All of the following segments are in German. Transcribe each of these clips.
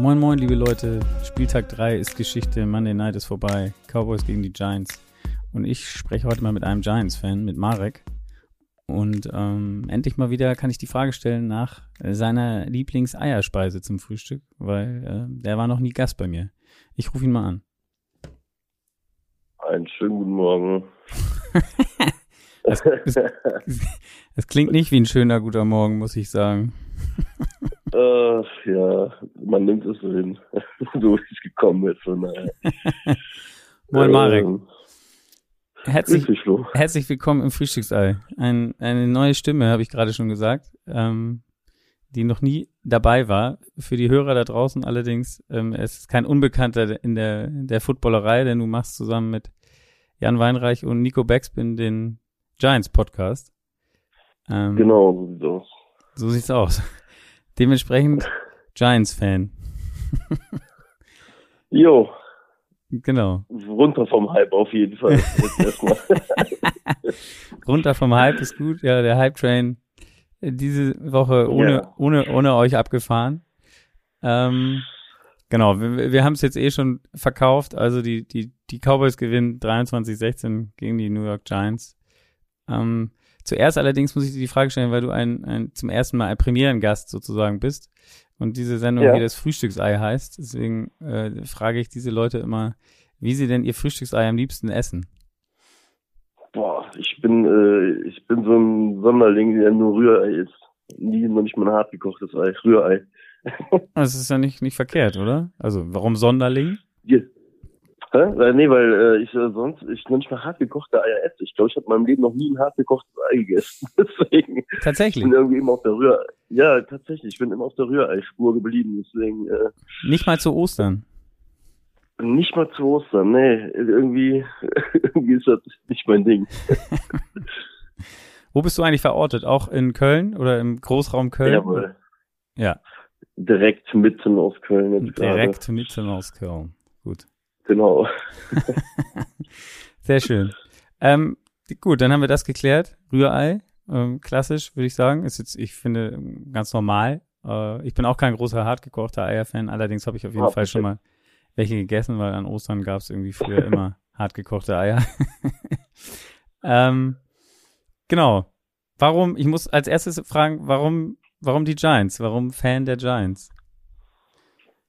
Moin Moin, liebe Leute. Spieltag 3 ist Geschichte. Monday Night ist vorbei. Cowboys gegen die Giants. Und ich spreche heute mal mit einem Giants-Fan, mit Marek. Und ähm, endlich mal wieder kann ich die Frage stellen nach seiner Lieblingseierspeise zum Frühstück, weil äh, der war noch nie Gast bei mir. Ich rufe ihn mal an. Einen schönen guten Morgen. das, das, das, klingt nicht wie ein schöner guter Morgen, muss ich sagen. äh, ja, man nimmt es so hin, so wie es gekommen ist. Und, äh, Moin Marek. Ähm, herzlich, herzlich willkommen im Frühstücksei. Ein, eine neue Stimme, habe ich gerade schon gesagt, ähm, die noch nie dabei war. Für die Hörer da draußen allerdings, ähm, es ist kein Unbekannter in der, in der Footballerei, denn du machst zusammen mit Jan Weinreich und Nico Backspin den Giants Podcast. Ähm, genau, so sieht's aus. So sieht's aus. Dementsprechend Giants-Fan. jo. Genau. Runter vom Hype auf jeden Fall. Runter vom Hype ist gut. Ja, der Hype-Train diese Woche ohne, ja. ohne, ohne euch abgefahren. Ähm, genau, wir, wir haben es jetzt eh schon verkauft. Also die, die, die Cowboys gewinnen 23-16 gegen die New York Giants. Ähm, Zuerst allerdings muss ich dir die Frage stellen, weil du ein, ein zum ersten Mal ein Premierengast sozusagen bist und diese Sendung ja. hier das Frühstücksei heißt. Deswegen äh, frage ich diese Leute immer, wie sie denn ihr Frühstücksei am liebsten essen. Boah, ich bin äh, ich bin so ein Sonderling, der nur Rührei isst. Nie noch nicht mal ein hart gekochtes Ei, Rührei. das ist ja nicht nicht verkehrt, oder? Also warum Sonderling? Ja, Hä? Äh, nee, weil äh, ich äh, sonst, ich mal hart gekochte Eier esse. Ich glaube, ich habe in meinem Leben noch nie ein hart gekochtes Ei gegessen. Deswegen. Tatsächlich. Ich bin irgendwie immer auf der Rührei. Ja, tatsächlich. Ich bin immer auf der Rührei-Spur geblieben. Deswegen. Äh, nicht mal zu Ostern. Nicht mal zu Ostern, nee. Irgendwie, irgendwie ist das nicht mein Ding. Wo bist du eigentlich verortet? Auch in Köln oder im Großraum Köln? Jawohl. Ja. Direkt mitten aus Köln. Direkt gerade. mitten aus Köln. Gut. Genau. Sehr schön. Ähm, gut, dann haben wir das geklärt. Rührei, ähm, klassisch, würde ich sagen. Ist jetzt, ich finde, ganz normal. Äh, ich bin auch kein großer hartgekochter Eier-Fan, allerdings habe ich auf jeden oh, Fall schon mal welche gegessen, weil an Ostern gab es irgendwie früher immer hartgekochte Eier. ähm, genau. Warum, ich muss als erstes fragen, warum, warum die Giants? Warum Fan der Giants?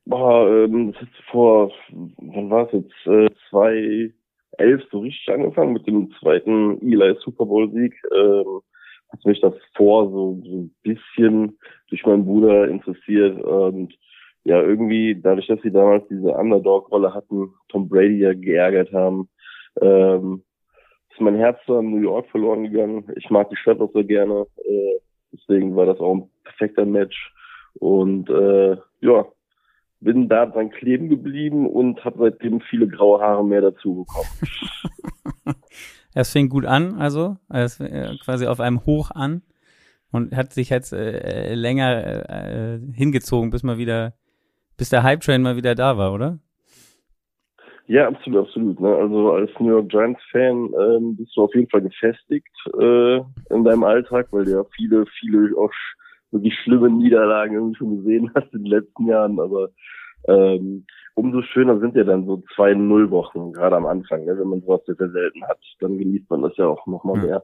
Boah, ähm, das ist vor, wann war es jetzt, äh, 2011 so richtig angefangen mit dem zweiten Eli Super Bowl Sieg. Ähm, hat mich davor so, so ein bisschen durch meinen Bruder interessiert und ja, irgendwie dadurch, dass sie damals diese Underdog-Rolle hatten, Tom Brady ja geärgert haben, ähm, ist mein Herz zu New York verloren gegangen. Ich mag die Stadt auch sehr gerne, äh, deswegen war das auch ein perfekter Match und äh, ja, bin da dran kleben geblieben und habe seitdem viele graue Haare mehr dazu bekommen. es fing gut an, also es äh, quasi auf einem Hoch an und hat sich jetzt äh, länger äh, hingezogen, bis mal wieder, bis der Hype Train mal wieder da war, oder? Ja, absolut, absolut. Ne? Also als New York Giants Fan ähm, bist du auf jeden Fall gefestigt äh, in deinem Alltag, weil ja viele, viele auch wirklich schlimme Niederlagen irgendwie schon gesehen hast in den letzten Jahren, aber ähm, umso schöner sind ja dann so zwei Nullwochen, gerade am Anfang, ne? wenn man sowas sehr, sehr selten hat, dann genießt man das ja auch nochmal hm. mehr.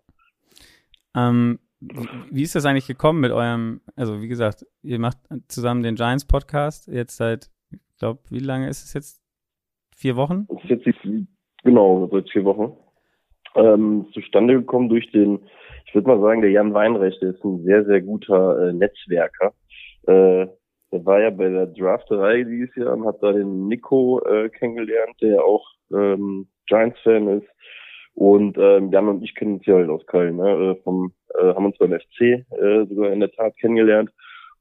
Ähm, wie ist das eigentlich gekommen mit eurem, also wie gesagt, ihr macht zusammen den Giants Podcast jetzt seit, ich glaube, wie lange ist es jetzt? Vier Wochen? Ist genau, seit vier Wochen. Ähm, zustande gekommen durch den, ich würde mal sagen, der Jan Weinrecht, der ist ein sehr, sehr guter äh, Netzwerker. Äh, der war ja bei der Drafterei dieses Jahr und hat da den Nico äh, kennengelernt, der auch ähm, Giants-Fan ist. Und ähm, Jan und ich kennen uns ja halt aus Köln, ne? Äh, vom, äh, haben uns beim FC äh, sogar in der Tat kennengelernt.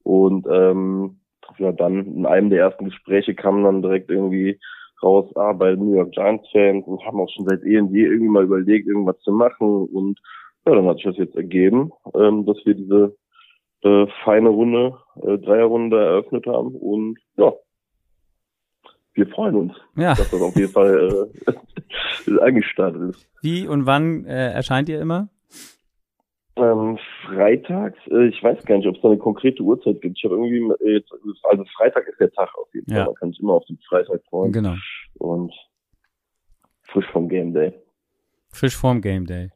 Und ähm, ja, dann in einem der ersten Gespräche kam dann direkt irgendwie raus, ah, bei New York Giants Fans und haben auch schon seit eh und je irgendwie mal überlegt, irgendwas zu machen. Und ja, dann hat sich das jetzt ergeben, ähm, dass wir diese äh, feine Runde, äh, Dreierrunde eröffnet haben und ja, wir freuen uns, ja. dass das auf jeden Fall äh, angestartet ist. Wie und wann äh, erscheint ihr immer? Ähm, freitags, äh, ich weiß gar nicht, ob es da eine konkrete Uhrzeit gibt. Ich habe irgendwie äh, jetzt, also Freitag ist der Tag auf jeden Fall. Ja. Man kann sich immer auf den Freitag freuen. Genau. Und frisch vom Game Day. Frisch vorm Game Day.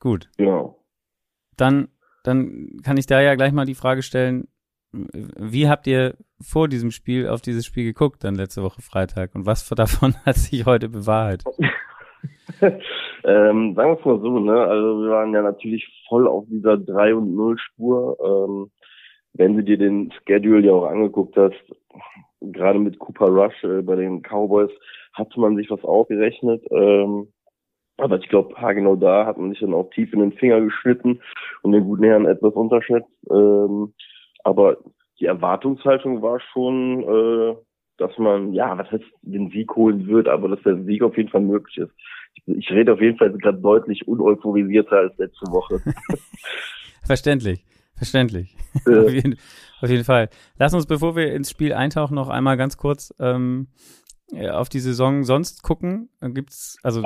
Gut. Genau. Dann, dann kann ich da ja gleich mal die Frage stellen, wie habt ihr vor diesem Spiel auf dieses Spiel geguckt, dann letzte Woche Freitag? Und was davon hat sich heute bewahrheit? ähm, sagen wir es mal so, ne? Also wir waren ja natürlich voll auf dieser 3 und 0 Spur. Ähm, wenn du dir den Schedule ja auch angeguckt hast, gerade mit Cooper Rush äh, bei den Cowboys, hatte man sich was aufgerechnet. Ähm, aber ich glaube, genau da hat man sich dann auch tief in den Finger geschnitten und den guten Herrn etwas unterschätzt. Ähm, aber die Erwartungshaltung war schon, äh, dass man, ja, was heißt, den Sieg holen wird, aber dass der Sieg auf jeden Fall möglich ist. Ich, ich rede auf jeden Fall gerade deutlich uneuphorisiert als letzte Woche. Verständlich. Verständlich. Äh. auf, jeden, auf, jeden, Fall. Lass uns, bevor wir ins Spiel eintauchen, noch einmal ganz kurz ähm, auf die Saison sonst gucken. Gibt's, also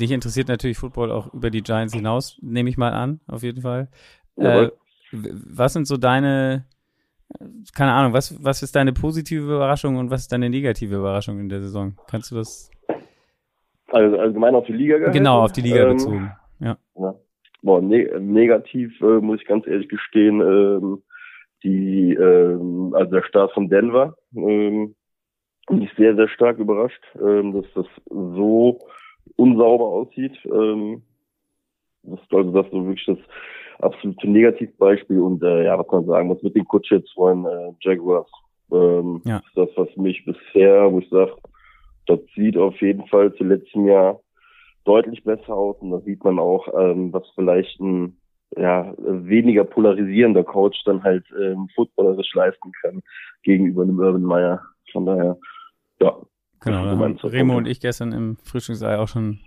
dich interessiert natürlich Football auch über die Giants hinaus, nehme ich mal an, auf jeden Fall. Äh, was sind so deine, keine Ahnung, was, was ist deine positive Überraschung und was ist deine negative Überraschung in der Saison? Kannst du das? Also allgemein auf die Liga gehalten? Genau, auf die Liga ähm, bezogen, ja. ja. Boah, ne negativ äh, muss ich ganz ehrlich gestehen, ähm, die, ähm, also der Start von Denver, ähm, mich sehr, sehr stark überrascht, ähm, dass das so unsauber aussieht. Ähm, das, also das so wirklich das absolute Negativbeispiel und äh, ja, was man sagen muss, mit den Kutschits von äh, Jaguars. Ähm, ja. ist das, was mich bisher, wo ich sage, das sieht auf jeden Fall zu letztem Jahr deutlich besser aus und da sieht man auch, ähm, was vielleicht ein ja, weniger polarisierender Coach dann halt ähm, footballerisch leisten kann gegenüber einem Urban Meyer. Von daher, ja. Genau, haben Remo und ich gestern im Frühstücksei auch schon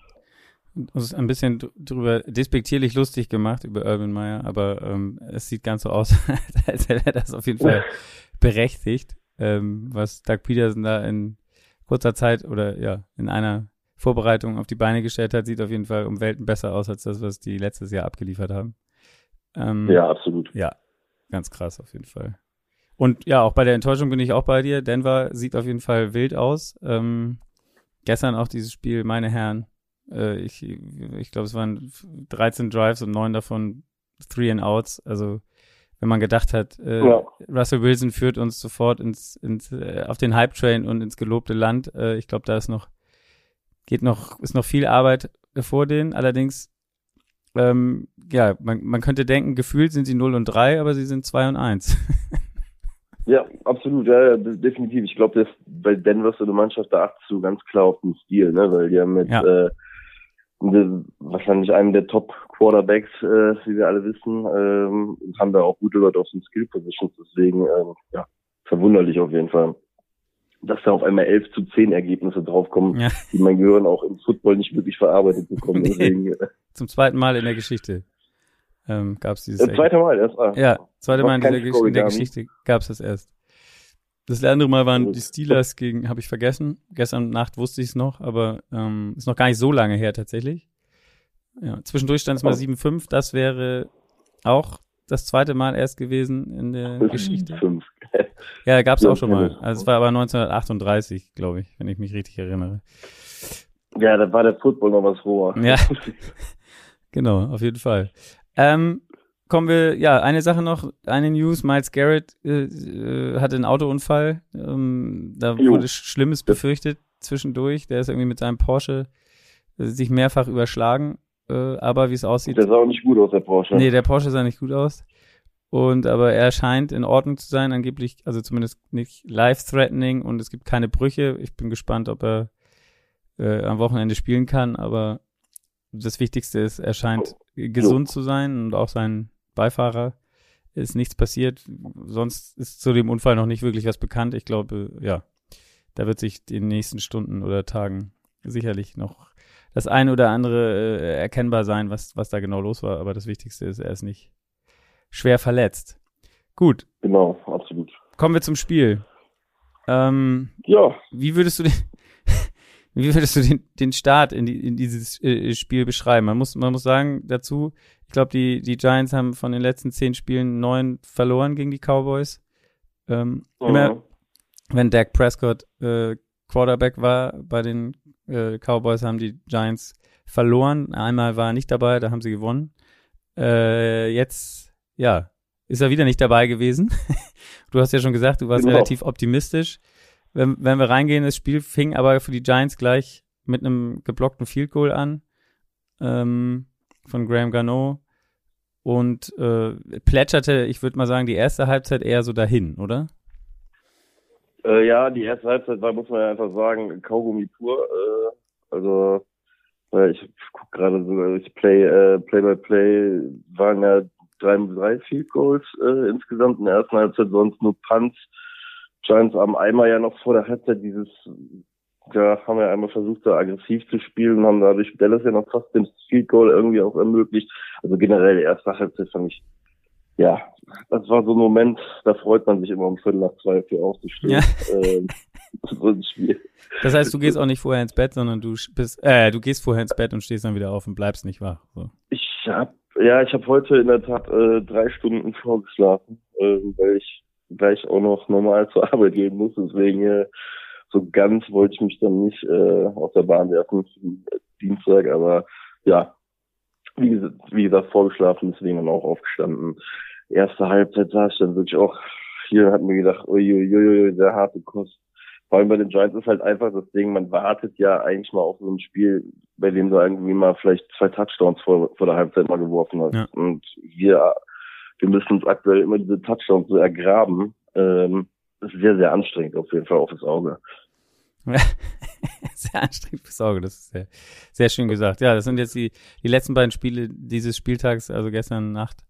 uns ein bisschen drüber despektierlich lustig gemacht über Urban Meyer, aber ähm, es sieht ganz so aus, als hätte er das auf jeden Fall berechtigt, ähm, was Doug Peterson da in kurzer Zeit oder ja, in einer Vorbereitung auf die Beine gestellt hat, sieht auf jeden Fall um Welten besser aus als das, was die letztes Jahr abgeliefert haben. Ähm, ja, absolut. Ja, ganz krass auf jeden Fall. Und ja, auch bei der Enttäuschung bin ich auch bei dir. Denver sieht auf jeden Fall wild aus. Ähm, gestern auch dieses Spiel, meine Herren, äh, ich ich glaube, es waren 13 Drives und neun davon Three and Outs. Also wenn man gedacht hat, äh, ja. Russell Wilson führt uns sofort ins, ins äh, auf den Hype Train und ins gelobte Land. Äh, ich glaube, da ist noch geht noch ist noch viel Arbeit vor denen. Allerdings ähm, ja, man, man könnte denken, gefühlt sind sie 0 und 3, aber sie sind 2 und 1. ja, absolut, ja, ja definitiv. Ich glaube, bei Denver so eine Mannschaft, da achtest du ganz klar auf den Stil, ne? Weil die haben mit ja. äh, wahrscheinlich einem der Top Quarterbacks, äh, wie wir alle wissen, ähm, haben da auch gute Leute auf den Skill Positions. Deswegen, ähm, ja, verwunderlich auf jeden Fall, dass da auf einmal 11 zu 10 Ergebnisse draufkommen, ja. die mein Gehirn auch im Football nicht wirklich verarbeitet bekommt. Deswegen, äh, Zum zweiten Mal in der Geschichte ähm, gab es dieses. Das zweite Mal erst. Ah, ja, zweite Mal in, dieser, in der Geschichte gab es das erst. Das andere Mal waren die Steelers gegen, habe ich vergessen. Gestern Nacht wusste ich es noch, aber ähm, ist noch gar nicht so lange her tatsächlich. Ja, zwischendurch stand es mal 7-5. Das wäre auch das zweite Mal erst gewesen in der Geschichte. 5. Ja, gab es auch schon mal. Also es war aber 1938, glaube ich, wenn ich mich richtig erinnere. Ja, da war der Football noch was roher. Ja, genau, auf jeden Fall. Ähm, kommen wir, ja, eine Sache noch, eine News, Miles Garrett äh, äh, hatte einen Autounfall, ähm, da jo. wurde Schlimmes befürchtet zwischendurch, der ist irgendwie mit seinem Porsche äh, sich mehrfach überschlagen, äh, aber wie es aussieht. Der sah auch nicht gut aus, der Porsche. Nee, der Porsche sah nicht gut aus. Und aber er scheint in Ordnung zu sein, angeblich, also zumindest nicht life-threatening und es gibt keine Brüche. Ich bin gespannt, ob er äh, am Wochenende spielen kann, aber das Wichtigste ist, er scheint oh. Gesund jo. zu sein und auch sein Beifahrer ist nichts passiert. Sonst ist zu dem Unfall noch nicht wirklich was bekannt. Ich glaube, ja, da wird sich in den nächsten Stunden oder Tagen sicherlich noch das eine oder andere äh, erkennbar sein, was, was da genau los war. Aber das Wichtigste ist, er ist nicht schwer verletzt. Gut. Genau, absolut. Kommen wir zum Spiel. Ähm, ja. Wie würdest du den, Wie würdest du den, den Start in, die, in dieses äh, Spiel beschreiben? Man muss, man muss sagen dazu, ich glaube, die, die Giants haben von den letzten zehn Spielen neun verloren gegen die Cowboys. Ähm, mhm. Immer, wenn Dak Prescott äh, Quarterback war bei den äh, Cowboys, haben die Giants verloren. Einmal war er nicht dabei, da haben sie gewonnen. Äh, jetzt, ja, ist er wieder nicht dabei gewesen. du hast ja schon gesagt, du warst genau. relativ optimistisch. Wenn, wenn wir reingehen, das Spiel fing aber für die Giants gleich mit einem geblockten Field Goal an ähm, von Graham Garneau und äh, plätscherte, ich würde mal sagen, die erste Halbzeit eher so dahin, oder? Äh, ja, die erste Halbzeit war, muss man ja einfach sagen, Kaugummi pur. Äh, also ich gucke gerade so, ich Play, äh, Play by Play waren ja drei, drei Field Goals äh, insgesamt in der ersten Halbzeit, sonst nur Punts. Giants haben einmal ja noch vor der Halbzeit dieses, ja, haben ja einmal versucht, da aggressiv zu spielen und haben dadurch Dallas ja noch fast den Field Goal irgendwie auch ermöglicht. Also generell die erste Halbzeit fand ich, ja, das war so ein Moment, da freut man sich immer um Viertel nach zwei für aufzustehen. Ja. Ähm, so ein Spiel. Das heißt, du gehst auch nicht vorher ins Bett, sondern du bist, äh, du gehst vorher ins Bett und stehst dann wieder auf und bleibst nicht wach. So. Ich hab, ja, ich habe heute in der Tat äh, drei Stunden vorgeschlafen, äh, weil ich gleich auch noch normal zur Arbeit gehen muss. Deswegen äh, so ganz wollte ich mich dann nicht äh, aus der Bahn werfen den Dienstag, aber ja, wie, wie gesagt, vorgeschlafen, deswegen dann auch aufgestanden. Erste Halbzeit saß ich dann wirklich auch, hier hat mir gedacht, uiuiui, sehr harte Kost. Vor allem bei den Giants ist halt einfach das Ding, man wartet ja eigentlich mal auf so ein Spiel, bei dem du irgendwie mal vielleicht zwei Touchdowns vor, vor der Halbzeit mal geworfen hast. Ja. Und wir wir müssen uns aktuell immer diese Touchdowns so ergraben. Ähm, ist sehr, sehr anstrengend auf jeden Fall auf das Auge. sehr anstrengend fürs Auge, das ist sehr, sehr schön gesagt. Ja, das sind jetzt die, die letzten beiden Spiele dieses Spieltags, also gestern Nacht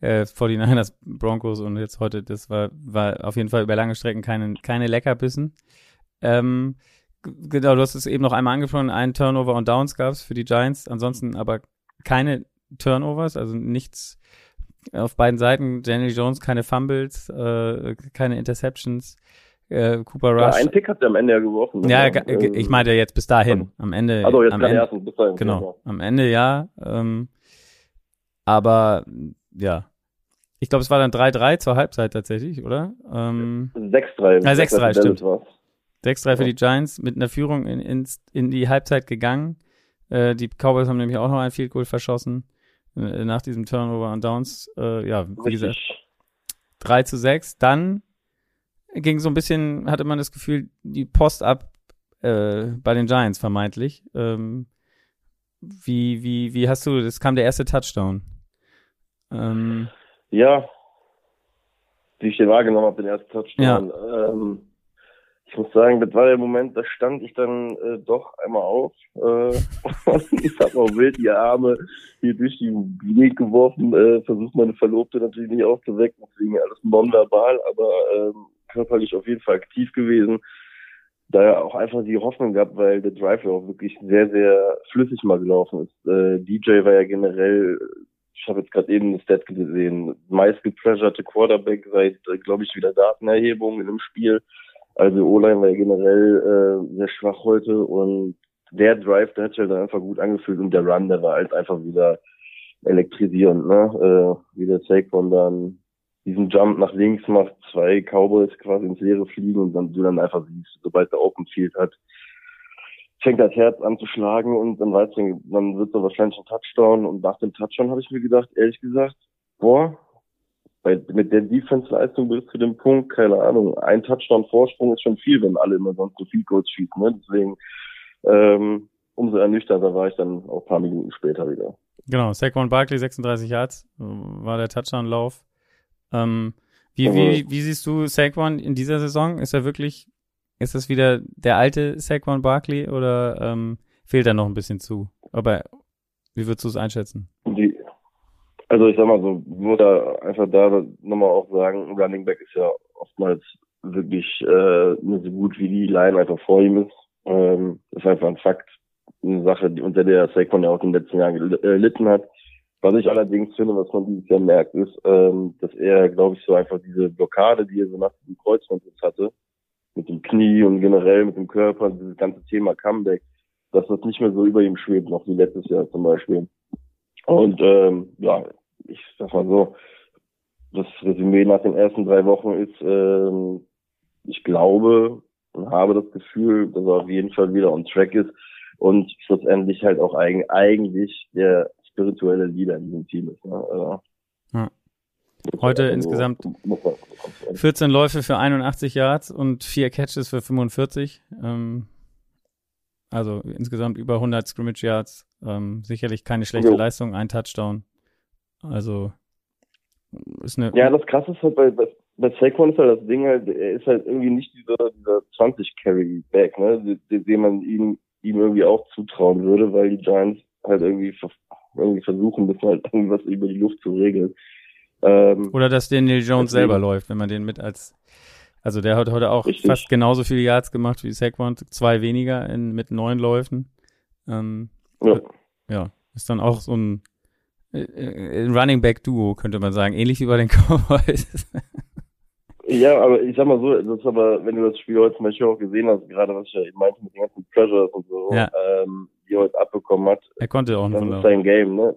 äh, 49ers Broncos und jetzt heute, das war, war auf jeden Fall über lange Strecken keine, keine Leckerbissen. Ähm, genau, du hast es eben noch einmal angesprochen, einen Turnover und Downs gab es für die Giants, ansonsten aber keine Turnovers, also nichts auf beiden Seiten. Daniel Jones keine Fumbles, äh, keine Interceptions. Äh, Cooper Rush. Ja, einen Pick hat er am Ende ja geworfen. Ja, ja ich meinte jetzt bis dahin. Am Ende. Also jetzt am Ende, ersten, bis dahin. Genau. genau. Am Ende ja. Ähm, aber ja. Ich glaube, es war dann 3-3 zur Halbzeit tatsächlich, oder? Ähm, 6-3. Ja, 6-3, stimmt. 6-3 für die Giants mit einer Führung in, in, in die Halbzeit gegangen. Äh, die Cowboys haben nämlich auch noch ein Field Goal verschossen. Äh, nach diesem Turnover und Downs, äh, ja, wie gesagt, 3 zu 6. Dann ging so ein bisschen, hatte man das Gefühl, die Post ab äh, bei den Giants vermeintlich. Ähm, wie, wie, wie hast du, das kam der erste Touchdown. Ähm, ja, wie ich den wahrgenommen habe, den ersten Touchdown. Ja. Ähm, ich muss sagen, das war der Moment, da stand ich dann äh, doch einmal auf äh, und ich habe auch wild die Arme hier durch die Weg geworfen, äh, versucht meine Verlobte natürlich nicht aufzuwecken, deswegen alles nonverbal, aber äh, körperlich auf jeden Fall aktiv gewesen. Da auch einfach die Hoffnung gehabt, weil der Drive ja auch wirklich sehr, sehr flüssig mal gelaufen ist. Äh, DJ war ja generell, ich habe jetzt gerade eben das Stat gesehen, meist gepressurte Quarterback seit, äh, glaube ich, wieder Datenerhebung in dem Spiel. Also O-Line war ja generell äh, sehr schwach heute und der Drive, der hat sich halt einfach gut angefühlt und der Run, der war halt einfach wieder elektrisierend, ne? Äh, wie der Saquon dann diesen Jump nach links macht, zwei Cowboys quasi ins Leere fliegen und dann du dann einfach siehst, sobald der Open Field hat, fängt das Herz an zu schlagen und dann weißt du, dann wird so wahrscheinlich ein Touchdown und nach dem Touchdown habe ich mir gedacht, ehrlich gesagt, boah, bei, mit der Defense-Leistung bis zu dem Punkt, keine Ahnung, ein Touchdown-Vorsprung ist schon viel, wenn alle immer sonst so viel Goals schießen. Ne? Deswegen ähm, umso ernüchterter war ich dann auch paar Minuten später wieder. Genau, Saquon Barkley, 36 Yards, war der Touchdown-Lauf. Ähm, wie, wie, wie siehst du Saquon in dieser Saison? Ist er wirklich, ist das wieder der alte Saquon Barkley oder ähm, fehlt er noch ein bisschen zu? Aber wie würdest du es einschätzen? Also ich sag mal so, nur da einfach da nochmal auch sagen, Running Back ist ja oftmals wirklich äh, nicht so gut wie die Line einfach vor ihm ist. Ähm, ist einfach ein Fakt. Eine Sache, unter der Saquon ja auch in den letzten Jahren gelitten hat. Was ich allerdings finde, was man dieses Jahr merkt, ist, ähm, dass er, glaube ich, so einfach diese Blockade, die er so nach dem Kreuzband jetzt hatte, mit dem Knie und generell mit dem Körper, dieses ganze Thema Comeback, dass das nicht mehr so über ihm schwebt, noch wie letztes Jahr zum Beispiel. Und ähm, ja, ich sag mal so, das Resümee nach den ersten drei Wochen ist, ähm, ich glaube und habe das Gefühl, dass er auf jeden Fall wieder on track ist und schlussendlich halt auch eigen, eigentlich der spirituelle Leader in diesem Team ist. Ne? Also, ja. Heute also, insgesamt 14 Läufe für 81 Yards und vier Catches für 45. Ähm, also insgesamt über 100 Scrimmage Yards. Ähm, sicherlich keine schlechte jo. Leistung, ein Touchdown. Also ist eine. Ja, das Krasse ist halt bei, bei, bei Saquon ist halt das Ding halt, er ist halt irgendwie nicht dieser, dieser 20 Carry Back, ne, den, den man ihm, ihm irgendwie auch zutrauen würde, weil die Giants halt irgendwie, irgendwie versuchen, das halt irgendwas über die Luft zu regeln. Ähm, Oder dass Daniel Jones deswegen, selber läuft, wenn man den mit als, also der hat heute auch richtig. fast genauso viele Yards gemacht wie Saquon, zwei weniger in, mit neun Läufen. Ähm, ja. ja, ist dann auch so ein äh, äh, Running Back Duo, könnte man sagen. Ähnlich wie bei den Cowboys. ja, aber ich sag mal so, das ist aber, wenn du das Spiel heute zum Beispiel auch gesehen hast, gerade was ich ja eben meinte mit den ganzen Pressures und so, ja. ähm, die er heute abbekommen hat. Er konnte auch ein Das ist sein Game, ne?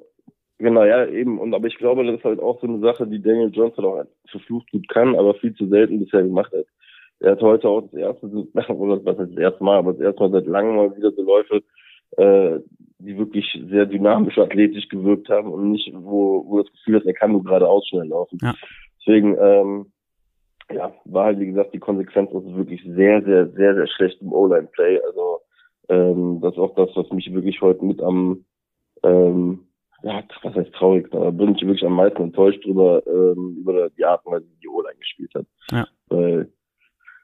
Genau, ja, eben. Und aber ich glaube, das ist halt auch so eine Sache, die Daniel halt auch verflucht gut kann, aber viel zu selten bisher gemacht hat. Er hat heute auch das erste, oder was heißt das erste Mal, aber das erste Mal seit langem mal wieder so Läufe, äh, die wirklich sehr dynamisch athletisch gewirkt haben und nicht, wo, wo das Gefühl ist, er kann nur geradeaus schnell laufen. Ja. Deswegen, ähm, ja, war halt, wie gesagt, die Konsequenz ist wirklich sehr, sehr, sehr, sehr schlecht im O-Line-Play. Also, ähm, das ist auch das, was mich wirklich heute mit am, ähm, ja, was heißt traurig, da bin ich wirklich am meisten enttäuscht drüber, ähm, über die Art und Weise, wie die O-Line gespielt hat. Ja. Weil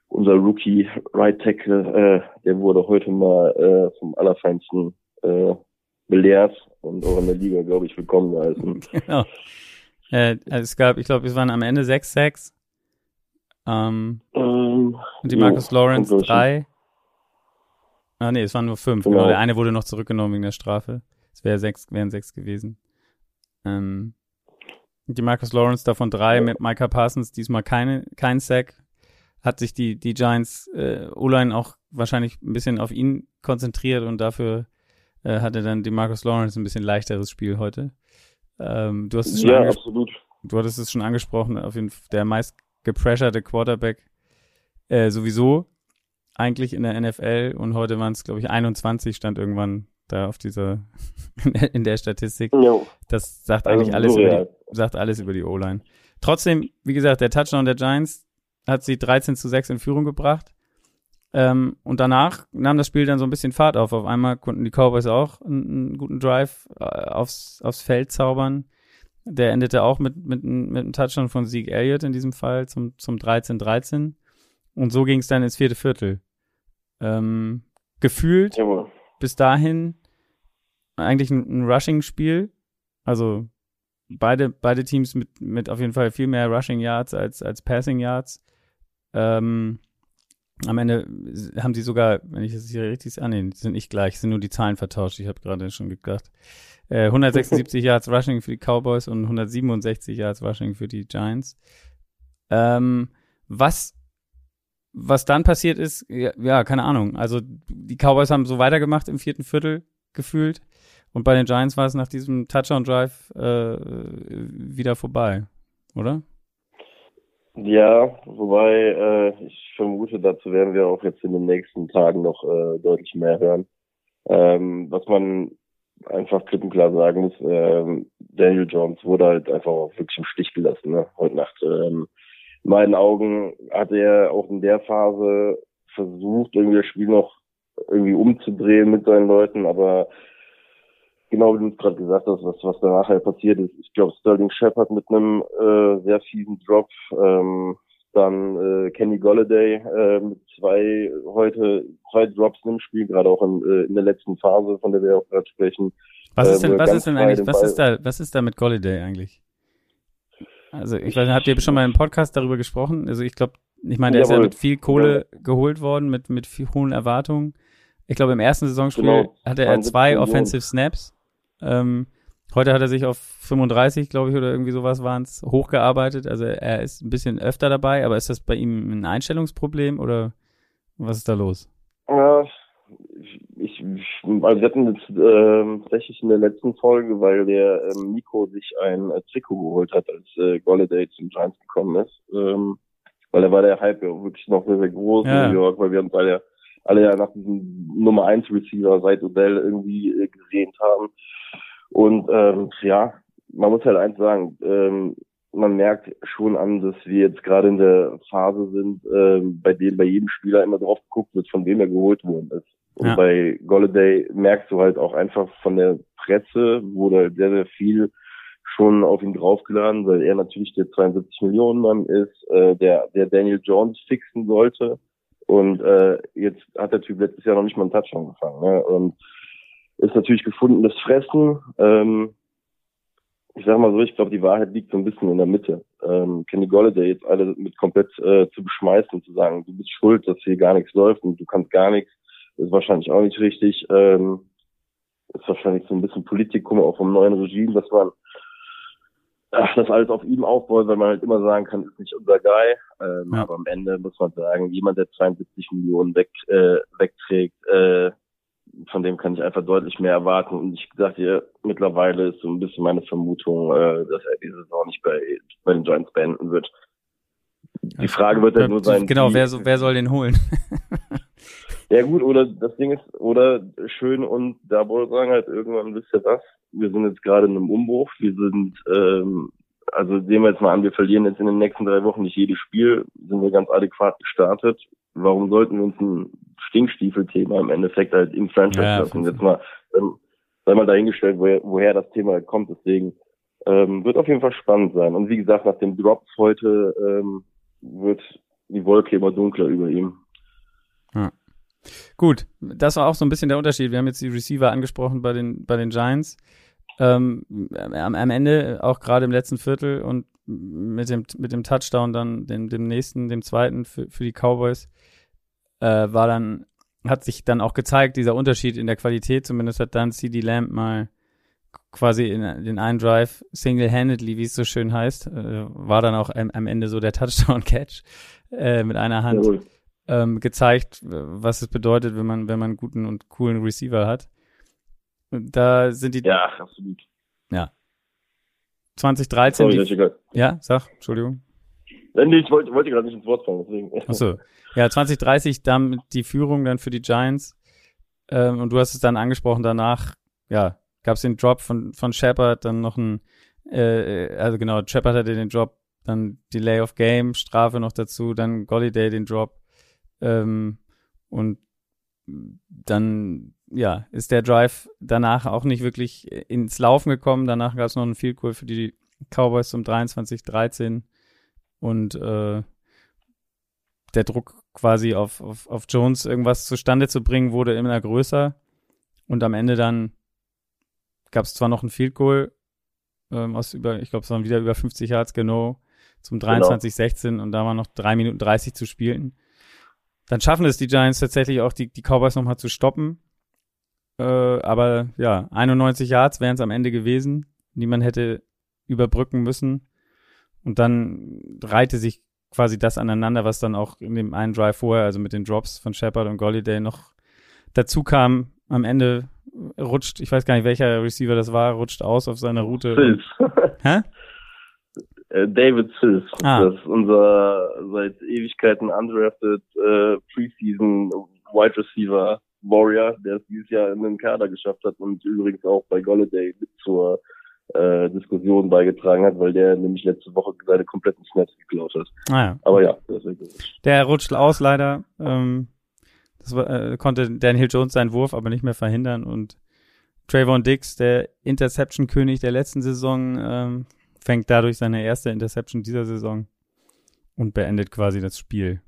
unser Rookie Right Tackle, äh, der wurde heute mal äh, vom Allerfeinsten äh, belehrt und auch in der Liga, glaube ich, willkommen geheißen. Genau. Äh, es gab, ich glaube, es waren am Ende sechs Sacks. Ähm, ähm, und die Marcus jo, Lawrence drei. Ah nee, es waren nur fünf. Genau. genau. Der eine wurde noch zurückgenommen wegen der Strafe. Es wäre sechs, wären sechs gewesen. Ähm, die Marcus Lawrence davon drei mit Micah Parsons diesmal keine kein Sack hat sich die, die Giants äh, O-Line auch wahrscheinlich ein bisschen auf ihn konzentriert und dafür äh, hatte dann die Marcus Lawrence ein bisschen leichteres Spiel heute. Ähm, du hast es schon ja, absolut. Du hattest es schon angesprochen, auf jeden Fall der meist gepresserte Quarterback äh, sowieso eigentlich in der NFL und heute waren es, glaube ich, 21 stand irgendwann da auf dieser in der Statistik. No. Das sagt also eigentlich alles, so, über die, sagt alles über die O-Line. Trotzdem, wie gesagt, der Touchdown der Giants, hat sie 13 zu 6 in Führung gebracht. Ähm, und danach nahm das Spiel dann so ein bisschen Fahrt auf. Auf einmal konnten die Cowboys auch einen, einen guten Drive äh, aufs, aufs Feld zaubern. Der endete auch mit, mit, mit einem Touchdown von Sieg Elliott in diesem Fall zum, zum 13-13. Und so ging es dann ins vierte Viertel. Ähm, gefühlt Jawohl. Bis dahin eigentlich ein, ein Rushing-Spiel. Also beide, beide Teams mit, mit auf jeden Fall viel mehr Rushing Yards als, als Passing Yards. Ähm, am Ende haben sie sogar, wenn ich das hier richtig sehe, ah nee, sind nicht gleich, sind nur die Zahlen vertauscht. Ich habe gerade schon gedacht. Äh, 176 Yards Rushing für die Cowboys und 167 Yards Rushing für die Giants. Ähm, was was dann passiert ist, ja, keine Ahnung. Also die Cowboys haben so weitergemacht im vierten Viertel gefühlt und bei den Giants war es nach diesem Touchdown Drive äh, wieder vorbei, oder? Ja, wobei äh, ich vermute, dazu werden wir auch jetzt in den nächsten Tagen noch äh, deutlich mehr hören. Ähm, was man einfach klipp und klar sagen muss, ähm, Daniel Jones wurde halt einfach auch wirklich im Stich gelassen, ne? heute Nacht. Ähm, in meinen Augen hat er auch in der Phase versucht, irgendwie das Spiel noch irgendwie umzudrehen mit seinen Leuten, aber genau wie du es gerade gesagt hast, was, was danach halt passiert ist. Ich glaube, Sterling Shepard mit einem äh, sehr fiesen Drop, ähm, dann äh, Kenny Golladay äh, mit zwei heute zwei Drops im Spiel, gerade auch in, äh, in der letzten Phase, von der wir auch gerade sprechen. Was ist denn, was ist denn eigentlich, was ist da, was ist da mit Golladay eigentlich? Also ich weiß nicht, habt ihr schon mal im Podcast darüber gesprochen? Also ich glaube, ich meine, der Jawohl. ist ja mit viel Kohle ja. geholt worden, mit mit viel hohen Erwartungen. Ich glaube, im ersten Saisonspiel genau. hatte er zwei Offensive Snaps ähm, heute hat er sich auf 35, glaube ich, oder irgendwie sowas waren es, hochgearbeitet. Also er ist ein bisschen öfter dabei, aber ist das bei ihm ein Einstellungsproblem oder Was ist da los? Ja, ich, also wir hatten jetzt äh, tatsächlich in der letzten Folge, weil der ähm, Nico sich ein äh, Trikot geholt hat, als äh, Golladay zum Giants gekommen ist. Ähm, weil da war der Hype ja wirklich noch sehr, sehr groß ja. in New York, weil wir uns alle, alle ja nach diesem Nummer 1 Receiver seit Odell irgendwie äh, gesehnt haben. Und ähm, ja, man muss halt eins sagen, ähm, man merkt schon an, dass wir jetzt gerade in der Phase sind, ähm, bei dem bei jedem Spieler immer drauf geguckt wird, von wem er geholt worden ist. Und ja. bei Golladay merkst du halt auch einfach von der Presse wurde halt sehr, sehr viel schon auf ihn draufgeladen, weil er natürlich der 72 Millionen Mann ist, äh, der, der Daniel Jones fixen sollte. Und äh, jetzt hat der Typ letztes Jahr noch nicht mal einen Touchdown gefangen. Ne? Und ist natürlich gefundenes Fressen. Ähm, ich sag mal so, ich glaube, die Wahrheit liegt so ein bisschen in der Mitte. Ähm, Kenny Golladay jetzt alle mit komplett äh, zu beschmeißen und zu sagen, du bist schuld, dass hier gar nichts läuft und du kannst gar nichts, ist wahrscheinlich auch nicht richtig. Ähm, ist wahrscheinlich so ein bisschen Politikum auch vom neuen Regime, dass man ach, das alles auf ihm aufbaut, weil man halt immer sagen kann, ist nicht unser Guy. Ähm, ja. Aber am Ende muss man sagen, jemand, der 72 Millionen weg, äh, wegträgt, äh, von dem kann ich einfach deutlich mehr erwarten. Und ich sag dir, mittlerweile ist so ein bisschen meine Vermutung, äh, dass er diese Saison nicht bei, bei den Giants beenden wird. Die Frage wird dann nur sein. Genau, wer, so, wer soll den holen? ja gut, oder das Ding ist, oder schön und da wohl sagen halt irgendwann, wisst ihr was, wir sind jetzt gerade in einem Umbruch, wir sind, ähm, also sehen wir jetzt mal an, wir verlieren jetzt in den nächsten drei Wochen nicht jedes Spiel, sind wir ganz adäquat gestartet. Warum sollten wir uns ein Stinkstiefel-Thema im Endeffekt halt im Franchise ja, lassen? Jetzt mal, ähm, sei mal dahingestellt, woher, woher das Thema halt kommt, deswegen ähm, wird auf jeden Fall spannend sein. Und wie gesagt, nach dem Drops heute ähm, wird die Wolke immer dunkler über ihm. Ja. Gut, das war auch so ein bisschen der Unterschied. Wir haben jetzt die Receiver angesprochen bei den, bei den Giants. Ähm, am, Ende, auch gerade im letzten Viertel und mit dem, mit dem Touchdown dann, dem, dem nächsten, dem zweiten für, für die Cowboys, äh, war dann, hat sich dann auch gezeigt, dieser Unterschied in der Qualität. Zumindest hat dann CD Lamb mal quasi in den einen Drive single-handedly, wie es so schön heißt, äh, war dann auch am, am Ende so der Touchdown-Catch äh, mit einer Hand ähm, gezeigt, was es bedeutet, wenn man, wenn man einen guten und coolen Receiver hat. Da sind die. Ja, absolut. Ja. 2013. Sorry, die, ja, sag, Entschuldigung. Nee, ich wollte, wollte gerade nicht ins Wort fallen, deswegen. Achso. Ja, 2030 dann die Führung dann für die Giants. Ähm, und du hast es dann angesprochen, danach, ja, gab es den Drop von, von Shepard, dann noch ein, äh, also genau, Shepard hatte den Drop, dann Delay of Game, Strafe noch dazu, dann Golliday den Drop. Ähm, und dann, ja, ist der Drive danach auch nicht wirklich ins Laufen gekommen. Danach gab es noch einen Field Goal für die Cowboys zum 23-13 und äh, der Druck quasi auf, auf, auf Jones irgendwas zustande zu bringen, wurde immer größer. Und am Ende dann gab es zwar noch ein Field Goal ähm, aus über, ich glaube, es waren wieder über 50 Yards genau zum 23-16 genau. und da waren noch drei Minuten 30 zu spielen. Dann schaffen es die Giants tatsächlich auch, die, die Cowboys nochmal zu stoppen. Äh, aber ja, 91 Yards wären es am Ende gewesen, die man hätte überbrücken müssen. Und dann reihte sich quasi das aneinander, was dann auch in dem einen Drive vorher, also mit den Drops von Shepard und Golliday noch dazu kam. Am Ende rutscht, ich weiß gar nicht, welcher Receiver das war, rutscht aus auf seiner Route. Sills. Hä? Äh, David Sills. Ah. Das ist unser seit Ewigkeiten undrafted äh, Preseason Wide Receiver Warrior, der es dieses Jahr in den Kader geschafft hat und übrigens auch bei Golladay mit zur äh, Diskussion beigetragen hat, weil der nämlich letzte Woche seine kompletten Snaps geklaut hat. Ah, ja. Aber ja, der rutscht aus leider. Ähm, das war, äh, konnte Daniel Jones seinen Wurf aber nicht mehr verhindern und Trayvon Dix, der Interception-König der letzten Saison, ähm, fängt dadurch seine erste Interception dieser Saison und beendet quasi das Spiel.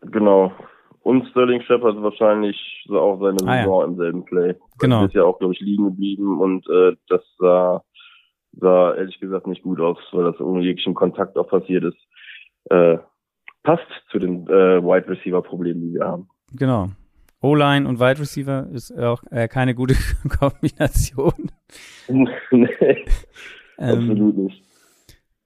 Genau. Und Sterling Shepard wahrscheinlich so auch seine ah, Saison ja. im selben Play. Genau. Das ist ja auch, glaube ich, liegen geblieben und äh, das sah, sah ehrlich gesagt nicht gut aus, weil das ohne jeglichen Kontakt auch passiert ist. Äh, passt zu den äh, Wide Receiver Problemen, die wir haben. Genau. O-Line und Wide Receiver ist auch äh, keine gute Kombination. nee, ähm, absolut nicht.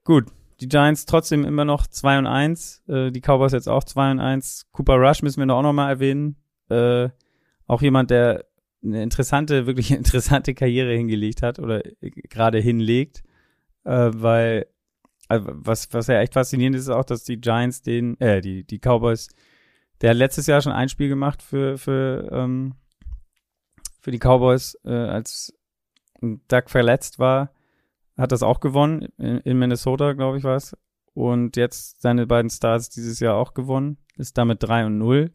Gut, die Giants trotzdem immer noch 2 und 1, äh, die Cowboys jetzt auch 2 und 1. Cooper Rush müssen wir auch noch mal erwähnen. Äh, auch jemand, der eine interessante, wirklich interessante Karriere hingelegt hat oder gerade hinlegt, äh, weil also was, was ja echt faszinierend ist, ist auch, dass die Giants den, äh, die, die Cowboys, der hat letztes Jahr schon ein Spiel gemacht für, für, ähm, für die Cowboys, äh, als Doug verletzt war, hat das auch gewonnen, in, in Minnesota, glaube ich, war es. Und jetzt seine beiden Stars dieses Jahr auch gewonnen, ist damit 3 und 0.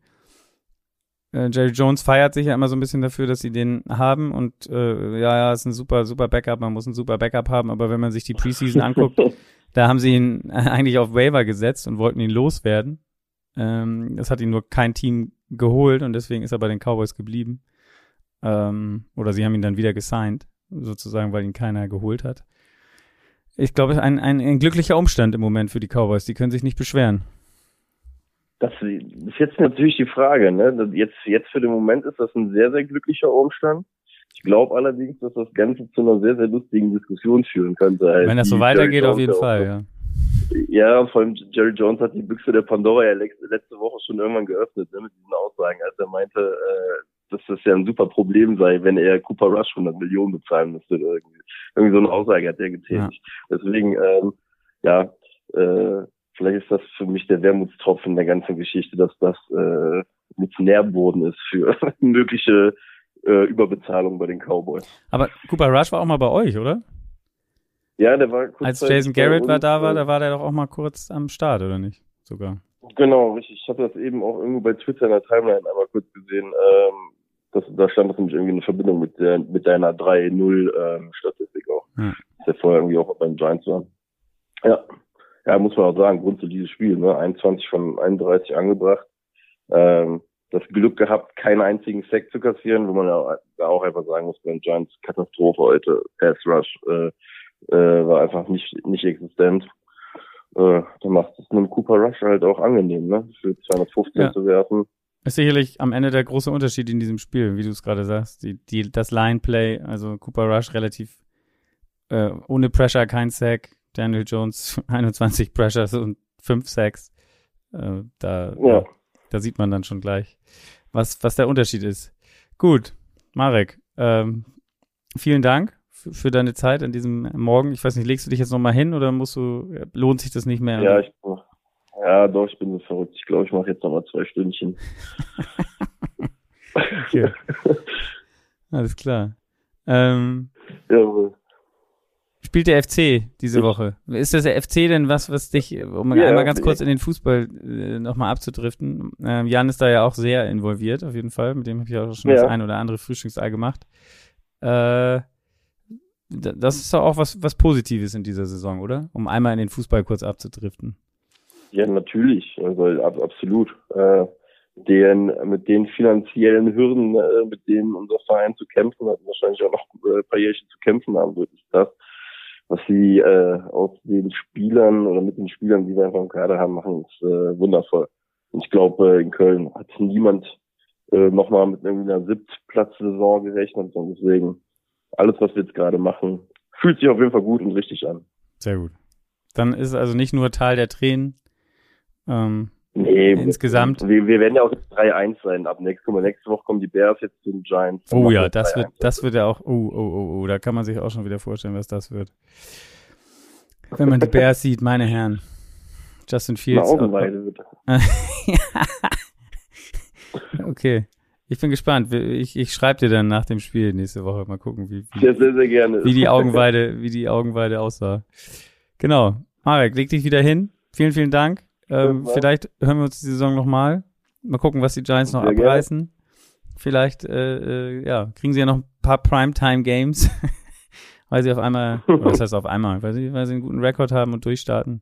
Äh, Jerry Jones feiert sich ja immer so ein bisschen dafür, dass sie den haben und äh, ja, ja, ist ein super, super Backup, man muss ein super Backup haben, aber wenn man sich die Preseason anguckt, da haben sie ihn eigentlich auf Waiver gesetzt und wollten ihn loswerden. Ähm, das hat ihn nur kein Team geholt und deswegen ist er bei den Cowboys geblieben. Ähm, oder sie haben ihn dann wieder gesigned, sozusagen, weil ihn keiner geholt hat. Ich glaube, ein, ein, ein glücklicher Umstand im Moment für die Cowboys. Die können sich nicht beschweren. Das ist jetzt natürlich die Frage. Ne? Jetzt, jetzt für den Moment ist das ein sehr, sehr glücklicher Umstand. Ich glaube allerdings, dass das Ganze zu einer sehr, sehr lustigen Diskussion führen könnte. Halt Wenn das so weitergeht, auf jeden Fall, ja. Ja, vor allem Jerry Jones hat die Büchse der Pandora ja letzte Woche schon irgendwann geöffnet, ne, mit diesen Aussagen, als er meinte, äh, dass das ja ein super Problem sei, wenn er Cooper Rush 100 Millionen bezahlen müsste. Oder irgendwie. irgendwie so eine Aussage hat er getätigt. Ja. Deswegen, ähm, ja, äh, vielleicht ist das für mich der Wermutstropfen der ganzen Geschichte, dass das äh, mit Nährboden ist für mögliche äh, Überbezahlung bei den Cowboys. Aber Cooper Rush war auch mal bei euch, oder? Ja, der war kurz. Als Jason Garrett war da war, da war der doch auch mal kurz am Start, oder nicht? Sogar. Genau, richtig. Ich habe das eben auch irgendwo bei Twitter in der Timeline einmal kurz gesehen. Ähm, das, da stand das nämlich irgendwie eine Verbindung mit der mit deiner 3-0 ähm, auch. Hm. Dass der vorher irgendwie auch beim Giants war. Ja. Ja, muss man auch sagen, Grund zu dieses Spiel, ne? 21 von 31 angebracht. Ähm, das Glück gehabt, keinen einzigen Sack zu kassieren, wo man ja auch einfach sagen muss, beim Giants Katastrophe heute, Pass Rush äh, äh, war einfach nicht nicht existent. Äh, da macht es einem Cooper Rush halt auch angenehm, ne? Für 215 ja. zu werfen. Ist sicherlich am Ende der große Unterschied in diesem Spiel, wie du es gerade sagst. Die, die, das Line-Play, also Cooper Rush relativ äh, ohne Pressure, kein Sack. Daniel Jones 21 Pressures und 5 Sacks. Äh, da, ja. da sieht man dann schon gleich, was, was der Unterschied ist. Gut, Marek, ähm, vielen Dank für, deine Zeit an diesem Morgen. Ich weiß nicht, legst du dich jetzt nochmal hin oder musst du, lohnt sich das nicht mehr? Ja, ich, ja doch, ich bin so verrückt. Ich glaube, ich mache jetzt nochmal zwei Stündchen. okay. Alles klar. Ähm, Jawohl. Spielt der FC diese Woche? Ist das der FC denn was, was dich, um ja, einmal ganz kurz in den Fußball äh, nochmal abzudriften? Ähm, Jan ist da ja auch sehr involviert, auf jeden Fall. Mit dem habe ich auch schon ja. das ein oder andere Frühstücksei gemacht. Äh, das ist doch auch was, was Positives in dieser Saison, oder? Um einmal in den Fußball kurz abzudriften. Ja, natürlich. Also absolut. Äh, den, mit den finanziellen Hürden, äh, mit denen unser Verein zu kämpfen hat, wahrscheinlich auch noch äh, ein paar Jährchen zu kämpfen haben wird, ist das, was sie äh, aus den Spielern oder mit den Spielern, die wir einfach im Kader haben, machen, ist äh, wundervoll. Und ich glaube, äh, in Köln hat niemand äh, nochmal mit einer Siebtplatz-Saison gerechnet und deswegen alles, was wir jetzt gerade machen, fühlt sich auf jeden Fall gut und richtig an. Sehr gut. Dann ist es also nicht nur Teil der Tränen. Ähm, nee, insgesamt. Wir, wir werden ja auch jetzt 3-1 sein. Ab nächste, Woche, nächste Woche kommen die Bears jetzt zu den Giants. Oh ja, das wird, das wird ja auch, oh, oh, oh, oh, da kann man sich auch schon wieder vorstellen, was das wird. Wenn man die Bears sieht, meine Herren. Justin Fields. Augenweide wird okay. Ich bin gespannt. Ich, ich schreibe dir dann nach dem Spiel nächste Woche mal gucken, wie, wie, sehr, sehr, sehr gerne. wie die Augenweide, wie die Augenweide aussah. Genau. Marek, leg dich wieder hin. Vielen, vielen Dank. Ähm, vielleicht hören wir uns die Saison nochmal. Mal gucken, was die Giants noch sehr abreißen. Gerne. Vielleicht, äh, äh, ja, kriegen sie ja noch ein paar Primetime-Games, weil sie auf einmal, was heißt auf einmal, weil sie, weil sie einen guten Rekord haben und durchstarten.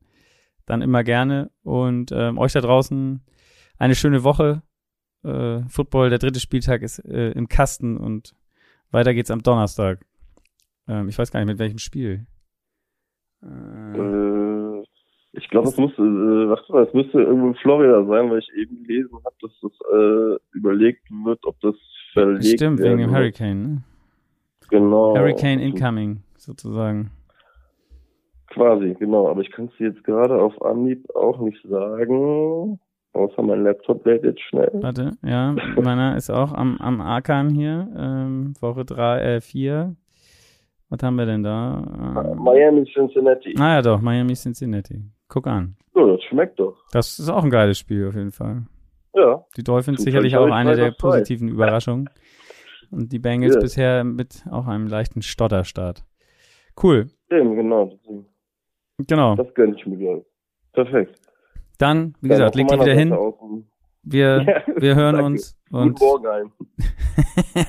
Dann immer gerne. Und ähm, euch da draußen eine schöne Woche äh, Football, der dritte Spieltag ist äh, im Kasten und weiter geht's am Donnerstag. Ähm, ich weiß gar nicht, mit welchem Spiel. Äh, ich glaube, es muss, äh, warte es müsste irgendwo in Florida sein, weil ich eben gelesen habe, dass das äh, überlegt wird, ob das verlegt wird. Stimmt, wegen dem Hurricane, ne? Genau. Hurricane incoming, sozusagen. quasi, genau. Aber ich kann es jetzt gerade auf Anhieb auch nicht sagen. Außer mein Laptop lädt jetzt schnell. Warte, ja, meiner ist auch am, am Ackern hier. Ähm, Woche drei, äh, vier. Was haben wir denn da? Ähm, Miami, Cincinnati. Ah ja, doch, Miami, Cincinnati. Guck an. Ja, das schmeckt doch. Das ist auch ein geiles Spiel auf jeden Fall. Ja. Die Dolphins sicherlich auch eine der positiven Überraschungen. Und die Bengals yes. bisher mit auch einem leichten Stotterstart. Cool. Eben, genau. Genau. Das gönne ich mir, glaube Perfekt. Dann, wie gesagt, leg dich wieder hin. Wir, ja, wir hören danke. uns. Und Guten Morgen.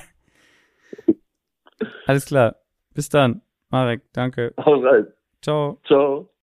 Alles klar. Bis dann. Marek, danke. Alright. Ciao. Ciao.